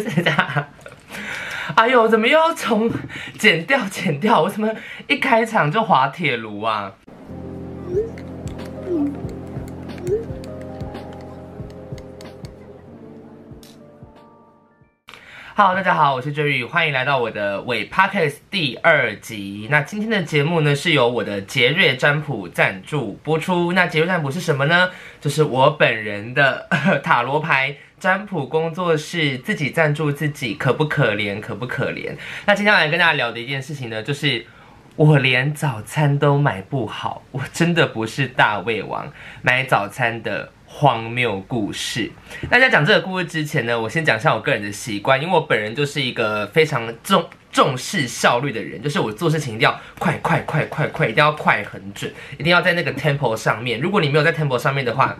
是这样。哎呦，怎么又要从剪掉剪掉？我怎么一开场就滑铁卢啊？Hello，大家好，我是 Jerry，欢迎来到我的伪 Podcast 第二集。那今天的节目呢，是由我的杰瑞占卜赞助播出。那杰瑞占卜是什么呢？就是我本人的 塔罗牌占卜工作室，自己赞助自己，可不可怜？可不可怜？那今天来跟大家聊的一件事情呢，就是我连早餐都买不好，我真的不是大胃王，买早餐的。荒谬故事。那在讲这个故事之前呢，我先讲一下我个人的习惯，因为我本人就是一个非常重重视效率的人，就是我做事情一定要快快快快快，一定要快很准，一定要在那个 tempo 上面。如果你没有在 tempo 上面的话，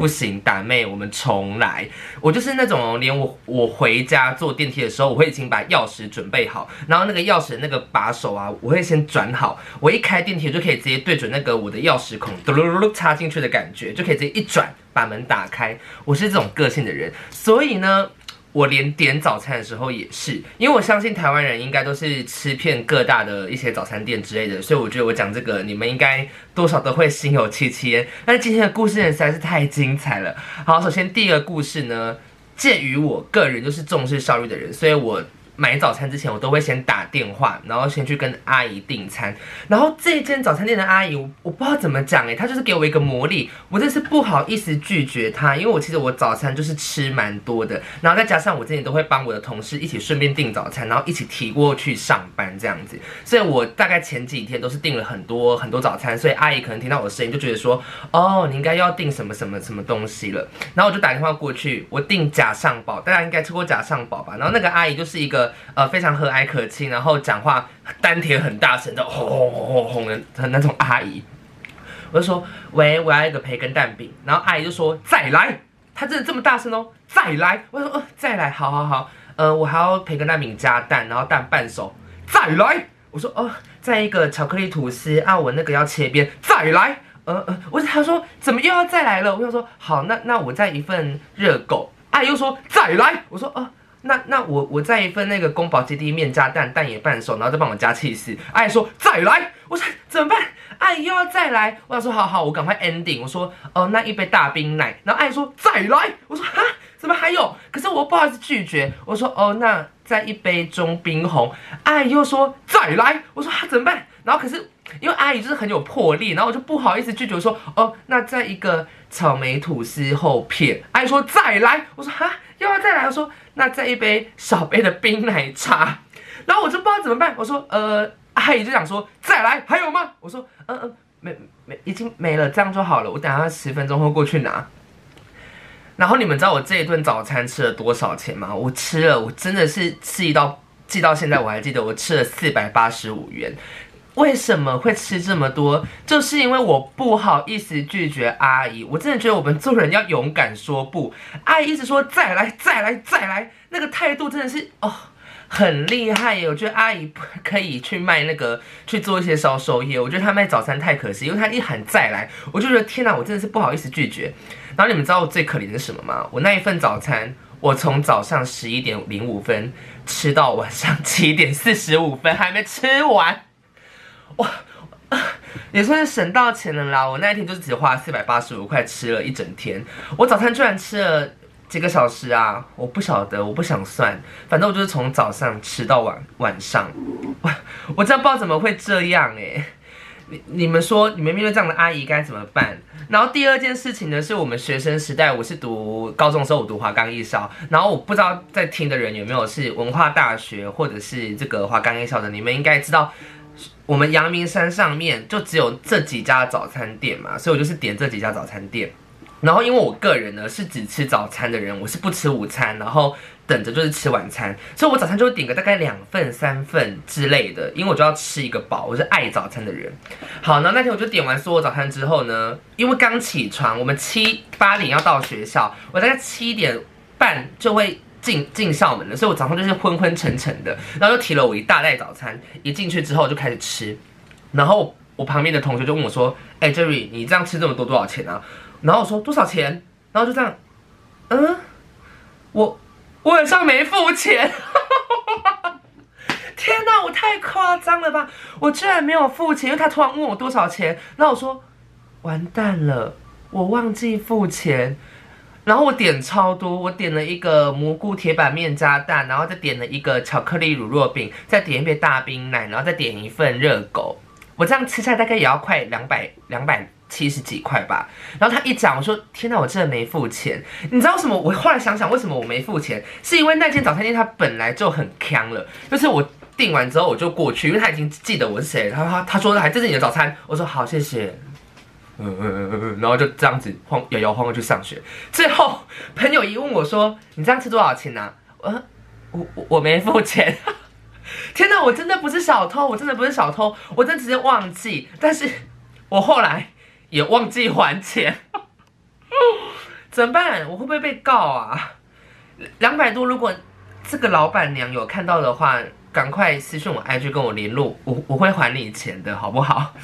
不行，打妹，我们重来。我就是那种连我我回家坐电梯的时候，我会已经把钥匙准备好，然后那个钥匙那个把手啊，我会先转好。我一开电梯就可以直接对准那个我的钥匙孔，嘟噜噜噜插进去的感觉，就可以直接一转把门打开。我是这种个性的人，所以呢。我连点早餐的时候也是，因为我相信台湾人应该都是吃遍各大的一些早餐店之类的，所以我觉得我讲这个你们应该多少都会心有戚戚。但是今天的故事实在是太精彩了。好，首先第一个故事呢，鉴于我个人就是重视效率的人，所以我。买早餐之前，我都会先打电话，然后先去跟阿姨订餐。然后这间早餐店的阿姨，我我不知道怎么讲诶，她就是给我一个魔力，我真是不好意思拒绝她，因为我其实我早餐就是吃蛮多的，然后再加上我之前都会帮我的同事一起顺便订早餐，然后一起提过去上班这样子，所以我大概前几天都是订了很多很多早餐，所以阿姨可能听到我的声音就觉得说，哦，你应该要订什么什么什么东西了。然后我就打电话过去，我订假上堡，大家应该吃过假上堡吧？然后那个阿姨就是一个。呃，非常和蔼可亲，然后讲话丹田很大声的轰轰轰轰轰的那种阿姨，我就说喂，我要一个培根蛋饼，然后阿姨就说再来，她真的这么大声哦，再来，我说呃再来，好好好，呃我还要培根蛋饼加蛋，然后蛋半熟，再来，我说哦、呃、再一个巧克力吐司啊，我那个要切边，再来，呃呃，我他说怎么又要再来了，我想说好，那那我再一份热狗，阿姨又说再来，我说呃。那那我我再一份那个宫保鸡丁面加蛋，蛋也半熟，然后再帮我加起司。阿姨说再来，我说怎么办？阿姨又要再来，我想说好好，我赶快 ending。我说哦，那一杯大冰奶。然后阿姨说再来，我说哈，怎么还有？可是我不好意思拒绝。我说哦，那再一杯中冰红。阿姨又说再来，我说哈，怎么办？然后可是因为阿姨就是很有魄力，然后我就不好意思拒绝，我说哦，那再一个草莓吐司厚片。阿姨说再来，我说哈，要再来。我说。那再一杯小杯的冰奶茶，然后我就不知道怎么办。我说，呃，阿姨就想说再来，还有吗？我说，嗯、嗯，没没，已经没了，这样就好了。我等下十分钟后过去拿。然后你们知道我这一顿早餐吃了多少钱吗？我吃了，我真的是记到记到现在，我还记得我吃了四百八十五元。为什么会吃这么多？就是因为我不好意思拒绝阿姨。我真的觉得我们做人要勇敢说不。阿姨一直说再来再来再来，那个态度真的是哦很厉害耶。我觉得阿姨可以去卖那个去做一些销售业。我觉得她卖早餐太可惜，因为她一喊再来，我就觉得天哪，我真的是不好意思拒绝。然后你们知道我最可怜的是什么吗？我那一份早餐，我从早上十一点零五分吃到晚上 七点四十五分，还没吃完。哇，也算是省到钱了啦！我那一天就只花四百八十五块吃了一整天。我早餐居然吃了几个小时啊！我不晓得，我不想算，反正我就是从早上吃到晚晚上。我我真的不知道怎么会这样哎！你你们说，你们面对这样的阿姨该怎么办？然后第二件事情呢，是我们学生时代，我是读高中的时候，我读华冈艺校。然后我不知道在听的人有没有是文化大学或者是这个华冈艺校的，你们应该知道。我们阳明山上面就只有这几家早餐店嘛，所以我就是点这几家早餐店。然后因为我个人呢是只吃早餐的人，我是不吃午餐，然后等着就是吃晚餐，所以我早餐就会点个大概两份、三份之类的，因为我就要吃一个饱，我是爱早餐的人。好，那那天我就点完所有早餐之后呢，因为刚起床，我们七八点要到学校，我大概七点半就会。进进校门了，所以我早上就是昏昏沉沉的，然后又提了我一大袋早餐，一进去之后就开始吃，然后我旁边的同学就问我说：“哎，Jerry，你这样吃这么多多少钱啊？”然后我说：“多少钱？”然后就这样，嗯，我我晚上没付钱。天哪，我太夸张了吧！我居然没有付钱，因为他突然问我多少钱，然后我说完蛋了，我忘记付钱。然后我点超多，我点了一个蘑菇铁板面加蛋，然后再点了一个巧克力乳酪饼，再点一杯大冰奶，然后再点一份热狗。我这样吃下大概也要快两百两百七十几块吧。然后他一讲，我说天哪，我真的没付钱。你知道为什么？我后来想想，为什么我没付钱？是因为那间早餐店它本来就很锵了，就是我订完之后我就过去，因为他已经记得我是谁。他他他说还这是你的早餐，我说好谢谢。嗯嗯嗯嗯，然后就这样子晃摇摇晃晃去上学。最后朋友一问我说：“你这样吃多少钱呢、啊？”我我我我没付钱。天哪，我真的不是小偷，我真的不是小偷，我真的直接忘记。但是我后来也忘记还钱，怎么办？我会不会被告啊？两百多，如果这个老板娘有看到的话，赶快私信我 IG 跟我联络，我我会还你钱的，好不好？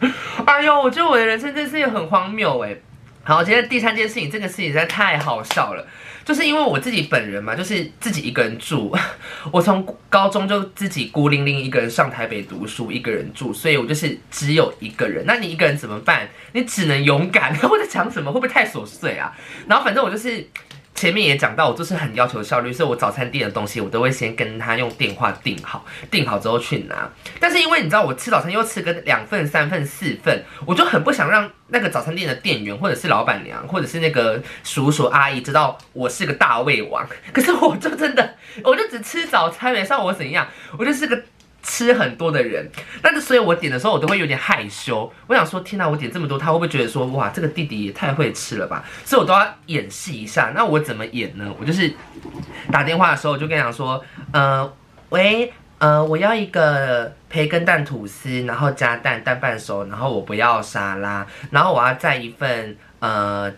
哎呦，我觉得我的人生真是很荒谬哎。好，今天第三件事情，这个事情实在太好笑了，就是因为我自己本人嘛，就是自己一个人住，我从高中就自己孤零零一个人上台北读书，一个人住，所以我就是只有一个人。那你一个人怎么办？你只能勇敢。我在讲什么？会不会太琐碎啊？然后反正我就是。前面也讲到，我就是很要求效率，所以我早餐店的东西我都会先跟他用电话订好，订好之后去拿。但是因为你知道，我吃早餐又吃个两份、三份、四份，我就很不想让那个早餐店的店员，或者是老板娘，或者是那个叔叔阿姨知道我是个大胃王。可是我就真的，我就只吃早餐，没像我怎样，我就是个。吃很多的人，但是所以我点的时候我都会有点害羞。我想说，天哪，我点这么多，他会不会觉得说，哇，这个弟弟也太会吃了吧？所以我都要演示一下。那我怎么演呢？我就是打电话的时候，我就跟他讲说，呃，喂，呃，我要一个培根蛋吐司，然后加蛋，蛋半熟，然后我不要沙拉，然后我要再一份，呃，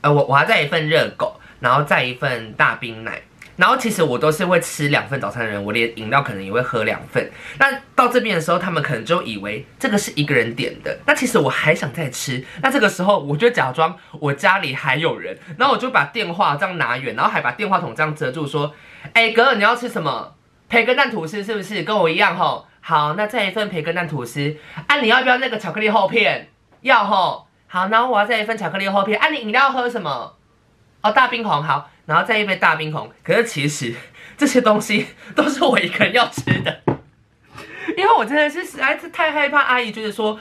呃，我我要再一份热狗，然后再一份大冰奶。然后其实我都是会吃两份早餐的人，我连饮料可能也会喝两份。那到这边的时候，他们可能就以为这个是一个人点的。那其实我还想再吃。那这个时候，我就假装我家里还有人，然后我就把电话这样拿远，然后还把电话筒这样遮住，说：“哎哥，你要吃什么？培根蛋吐司是不是？跟我一样吼。好，那再一份培根蛋吐司。啊，你要不要那个巧克力厚片？要吼。好，然后我要再一份巧克力厚片。啊，你饮料喝什么？哦，大冰红。好。”然后再一杯大冰红，可是其实 这些东西都是我一个人要吃的，因为我真的是实在是太害怕阿姨就是说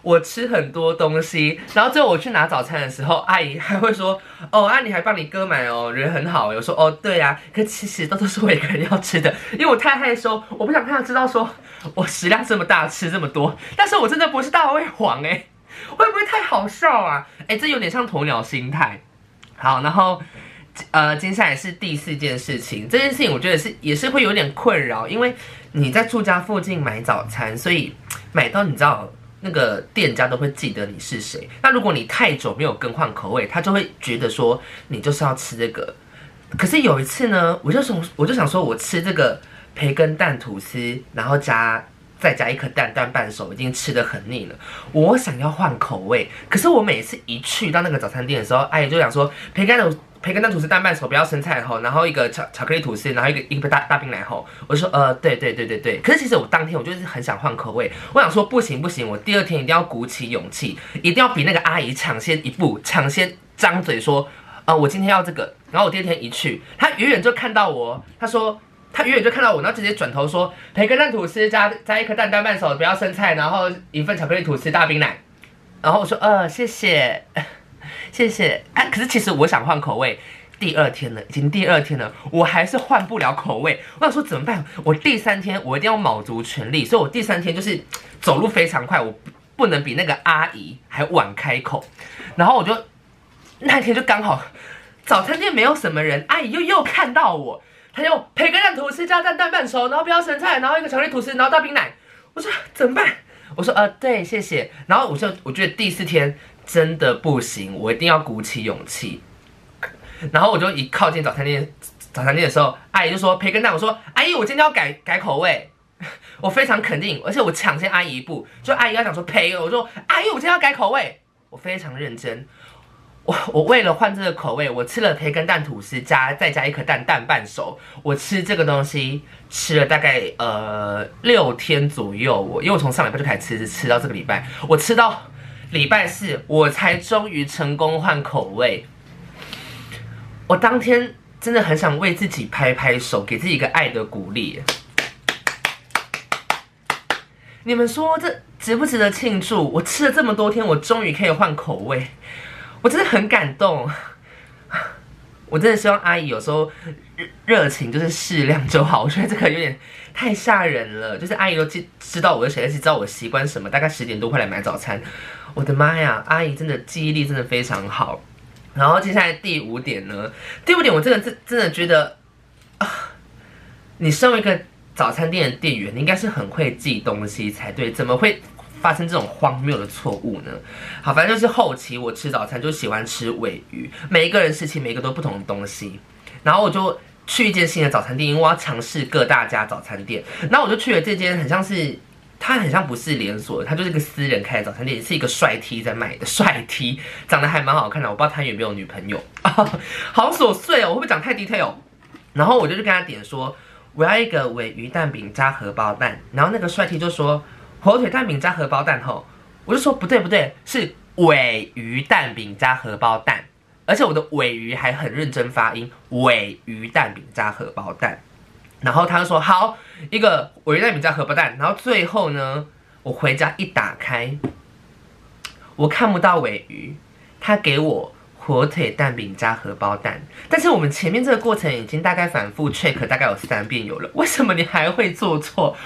我吃很多东西，然后最后我去拿早餐的时候，阿姨 还会说：“哦，阿、啊、你还帮你哥买哦，人很好。”我说：“哦，对呀、啊。”可其实都都是我一个人要吃的，因为我太害羞，我不想让他知道说我食量这么大，吃这么多。但是我真的不是大胃王哎，会不会太好笑啊？哎，这有点像鸵鸟心态。好，然后。呃，接下来是第四件事情。这件事情我觉得是也是会有点困扰，因为你在住家附近买早餐，所以买到你知道那个店家都会记得你是谁。那如果你太久没有更换口味，他就会觉得说你就是要吃这个。可是有一次呢，我就想我就想说我吃这个培根蛋吐司，然后加再加一颗蛋蛋半熟，已经吃得很腻了。我想要换口味，可是我每次一去到那个早餐店的时候，阿姨就想说培根的。培根蛋吐司蛋拌手，不要生菜吼，然后一个巧巧克力吐司，然后一个一个大大冰奶吼，我说呃，对对对对对。可是其实我当天我就是很想换口味，我想说不行不行，我第二天一定要鼓起勇气，一定要比那个阿姨抢先一步，抢先张嘴说，呃，我今天要这个。然后我第二天一去，他远远就看到我，他说他远远就看到我，然后直接转头说培根蛋吐司加加一颗蛋蛋拌手，不要生菜，然后一份巧克力吐司大冰奶。然后我说呃，谢谢。谢谢，哎，可是其实我想换口味，第二天了，已经第二天了，我还是换不了口味。我想说怎么办？我第三天我一定要卯足全力，所以我第三天就是走路非常快，我不能比那个阿姨还晚开口。然后我就那天就刚好早餐店没有什么人，阿姨又又看到我，她就培根蛋吐司加蛋蛋半熟，然后不要生菜，然后一个巧克力吐司，然后大冰奶。我说怎么办？我说呃对，谢谢。然后我就我觉得第四天。真的不行，我一定要鼓起勇气。然后我就一靠近早餐店，早餐店的时候，阿姨就说培根蛋。我说阿姨，我今天要改改口味。我非常肯定，而且我抢先阿姨一步。就阿姨要讲说培，我说阿姨，我今天要改口味。我非常认真。我我为了换这个口味，我吃了培根蛋吐司加再加一颗蛋蛋半熟，我吃这个东西吃了大概呃六天左右，我因为我从上礼拜就开始吃，吃到这个礼拜，我吃到礼拜四我才终于成功换口味。我当天真的很想为自己拍拍手，给自己一个爱的鼓励。你们说这值不值得庆祝？我吃了这么多天，我终于可以换口味。我真的很感动，我真的希望阿姨有时候热情就是适量就好。我觉得这个有点太吓人了，就是阿姨都知知道我是谁，而且知道我习惯什么，大概十点多会来买早餐。我的妈呀，阿姨真的记忆力真的非常好。然后接下来第五点呢，第五点我真的真真的觉得啊，你身为一个早餐店的店员，你应该是很会记东西才对，怎么会？发生这种荒谬的错误呢？好，反正就是后期我吃早餐就喜欢吃尾鱼，每一个人事情每一个都不同的东西。然后我就去一间新的早餐店，因为我要尝试各大家早餐店。然后我就去了这间，很像是它很像不是连锁，它就是一个私人开的早餐店，是一个帅 T 在卖的 帅 T，长得还蛮好看的。我不知道他有没有女朋友，好琐碎哦，我会不会讲太 detail？然后我就去跟他点说，我要一个鮪鱼蛋饼加荷包蛋。然后那个帅 T 就说。火腿蛋饼加荷包蛋后，我就说不对不对，是鮪鱼蛋饼加荷包蛋，而且我的尾鱼还很认真发音，尾鱼蛋饼加荷包蛋。然后他就说好，一个尾鱼蛋饼加荷包蛋。然后最后呢，我回家一打开，我看不到尾鱼，他给我火腿蛋饼加荷包蛋。但是我们前面这个过程已经大概反复 check 大概有三遍有了，为什么你还会做错？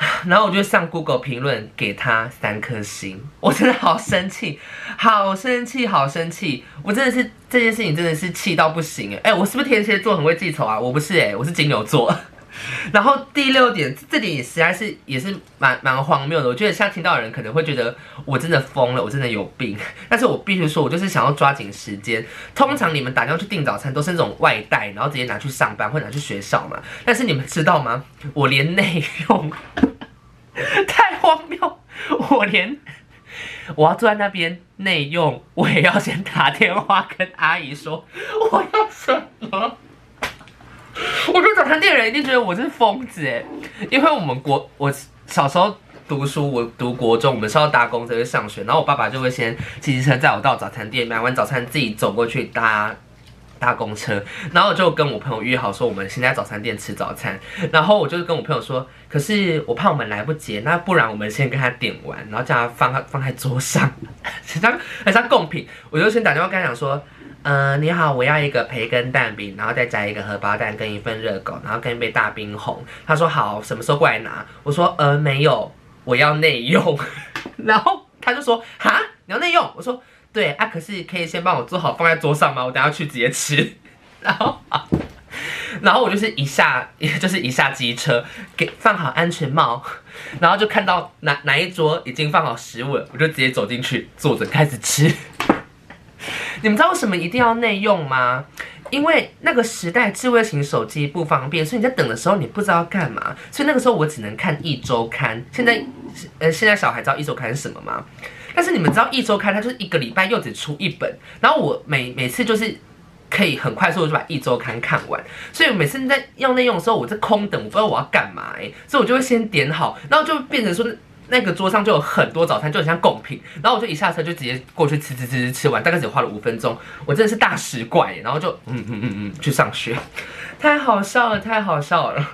然后我就上 Google 评论给他三颗星，我真的好生气，好生气，好生气！我真的是这件事情真的是气到不行哎！我是不是天蝎座很会记仇啊？我不是哎，我是金牛座。然后第六点，这点也实在是也是蛮蛮荒谬的。我觉得像听到的人可能会觉得我真的疯了，我真的有病。但是我必须说，我就是想要抓紧时间。通常你们打电话去订早餐都是那种外带，然后直接拿去上班或拿去学校嘛。但是你们知道吗？我连内用，太荒谬！我连我要坐在那边内用，我也要先打电话跟阿姨说我要什么。餐店人一定觉得我是疯子哎，因为我们国我小时候读书，我读国中，我们是要搭公车去上学，然后我爸爸就会先骑机车载我到早餐店，买完早餐自己走过去搭搭公车，然后我就跟我朋友约好说我们先在早餐店吃早餐，然后我就跟我朋友说，可是我怕我们来不及，那不然我们先跟他点完，然后叫他放放在桌上，很像很像贡品，我就先打电话跟他讲说。嗯、呃，你好，我要一个培根蛋饼，然后再加一个荷包蛋跟一份热狗，然后跟一杯大冰红。他说好，什么时候过来拿？我说呃没有，我要内用。然后他就说哈，你要内用？我说对啊，可是可以先帮我做好放在桌上吗？我等下去直接吃。然后啊，然后我就是一下，也就是一下机车，给放好安全帽，然后就看到哪哪一桌已经放好食物了，我就直接走进去坐着开始吃。你们知道为什么一定要内用吗？因为那个时代智慧型手机不方便，所以你在等的时候你不知道干嘛，所以那个时候我只能看一周刊。现在，呃，现在小孩知道一周刊是什么吗？但是你们知道一周刊它就是一个礼拜又只出一本，然后我每每次就是可以很快速的就把一周刊看完，所以每次在用内用的时候，我在空等，我不知道我要干嘛哎，所以我就会先点好，然后就变成说。那个桌上就有很多早餐，就很像贡品。然后我就一下车就直接过去吃吃吃吃，吃完，大概只花了五分钟。我真的是大食怪，然后就嗯嗯嗯嗯去上学，太好笑了，太好笑了。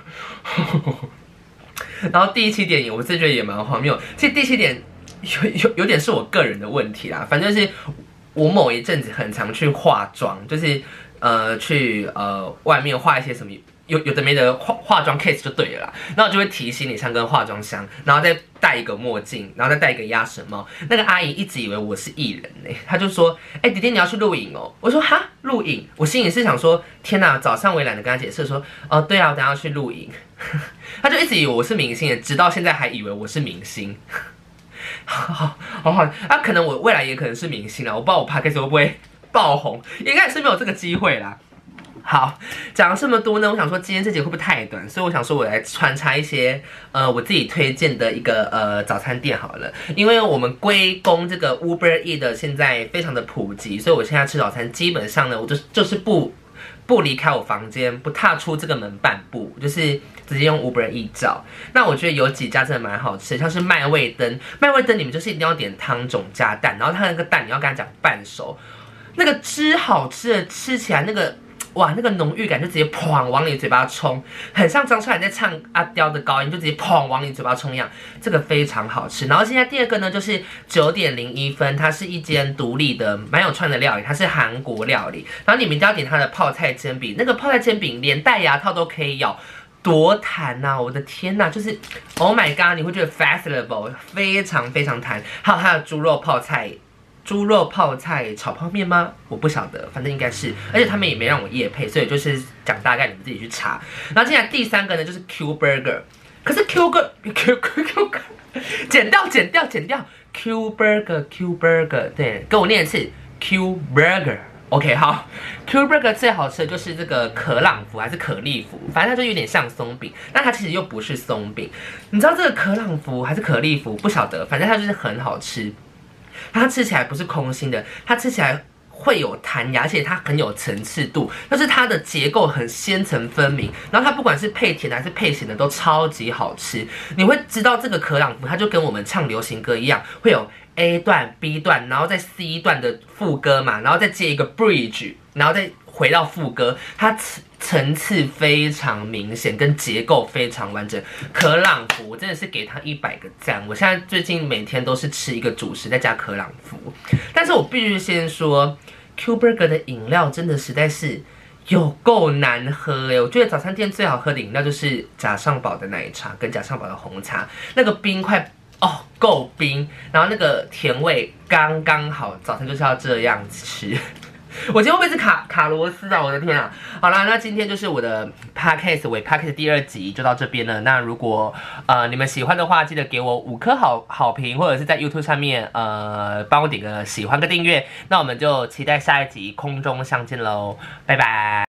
然后第一期电影，我自己觉得也蛮荒谬。其实第七点有有有点是我个人的问题啦，反正是我某一阵子很常去化妆，就是呃去呃外面化一些什么。有有的没的化化妆 case 就对了啦，然后就会提行李箱跟化妆箱，然后再戴一个墨镜，然后再戴一个鸭舌帽。那个阿姨一直以为我是艺人呢，她就说：“哎、欸，弟弟你要去录影哦。”我说：“哈，录影？”我心里是想说：“天哪！”早上我也懒得跟她解释说：“哦，对啊，我等下要去录影。”她就一直以为我是明星，直到现在还以为我是明星。好好好好，啊，可能我未来也可能是明星啦，我不知道我 podcast 会不会爆红，应该是没有这个机会啦。好，讲了这么多呢，我想说今天这集会不会太短？所以我想说，我来穿插一些呃我自己推荐的一个呃早餐店好了。因为我们归功这个 Uber E 的现在非常的普及，所以我现在吃早餐基本上呢，我就就是不不离开我房间，不踏出这个门半步，就是直接用 Uber E 照。那我觉得有几家真的蛮好吃，像是麦味登，麦味登你们就是一定要点汤种加蛋，然后它那个蛋你要跟他讲半熟，那个汁好吃的，吃起来那个。哇，那个浓郁感就直接砰往你嘴巴冲，很像张韶涵在唱阿刁的高音，就直接砰往你嘴巴冲一样，这个非常好吃。然后现在第二个呢，就是九点零一分，它是一间独立的蛮有串的料理，它是韩国料理。然后你们一定要点它的泡菜煎饼，那个泡菜煎饼连戴牙套都可以咬，多弹呐！我的天呐，就是 Oh my God，你会觉得 fashionable，非常非常弹。还有它的猪肉泡菜。猪肉泡菜炒泡面吗？我不晓得，反正应该是，而且他们也没让我夜配，所以就是讲大概，你们自己去查。然后接下来第三个呢，就是 Q Burger，可是 Q 个 Q Q Q，剪掉剪掉剪掉，Q Burger Q Burger，对，跟我念一次 Q Burger，OK，好，Q Burger 最好吃的就是这个可朗福还是可丽福，反正它就有点像松饼，但它其实又不是松饼。你知道这个可朗福还是可丽福？不晓得，反正它就是很好吃。它吃起来不是空心的，它吃起来会有弹牙，而且它很有层次度，但是它的结构很纤层分明。然后它不管是配甜的还是配咸的都超级好吃。你会知道这个可朗福，它就跟我们唱流行歌一样，会有 A 段、B 段，然后在 C 段的副歌嘛，然后再接一个 bridge，然后再回到副歌，它层次非常明显，跟结构非常完整。可朗福真的是给他一百个赞。我现在最近每天都是吃一个主食再加可朗福，但是我必须先说，Q Burger 的饮料真的实在是有够难喝诶，我觉得早餐店最好喝的饮料就是贾尚宝的奶茶跟贾尚宝的红茶，那个冰块哦够冰，然后那个甜味刚刚好，早餐就是要这样吃。我今天会不会是卡卡罗斯啊？我的天啊！好啦，那今天就是我的 podcast 为 podcast 第二集就到这边了。那如果呃你们喜欢的话，记得给我五颗好好评，或者是在 YouTube 上面呃帮我点个喜欢个订阅。那我们就期待下一集空中相见喽，拜拜。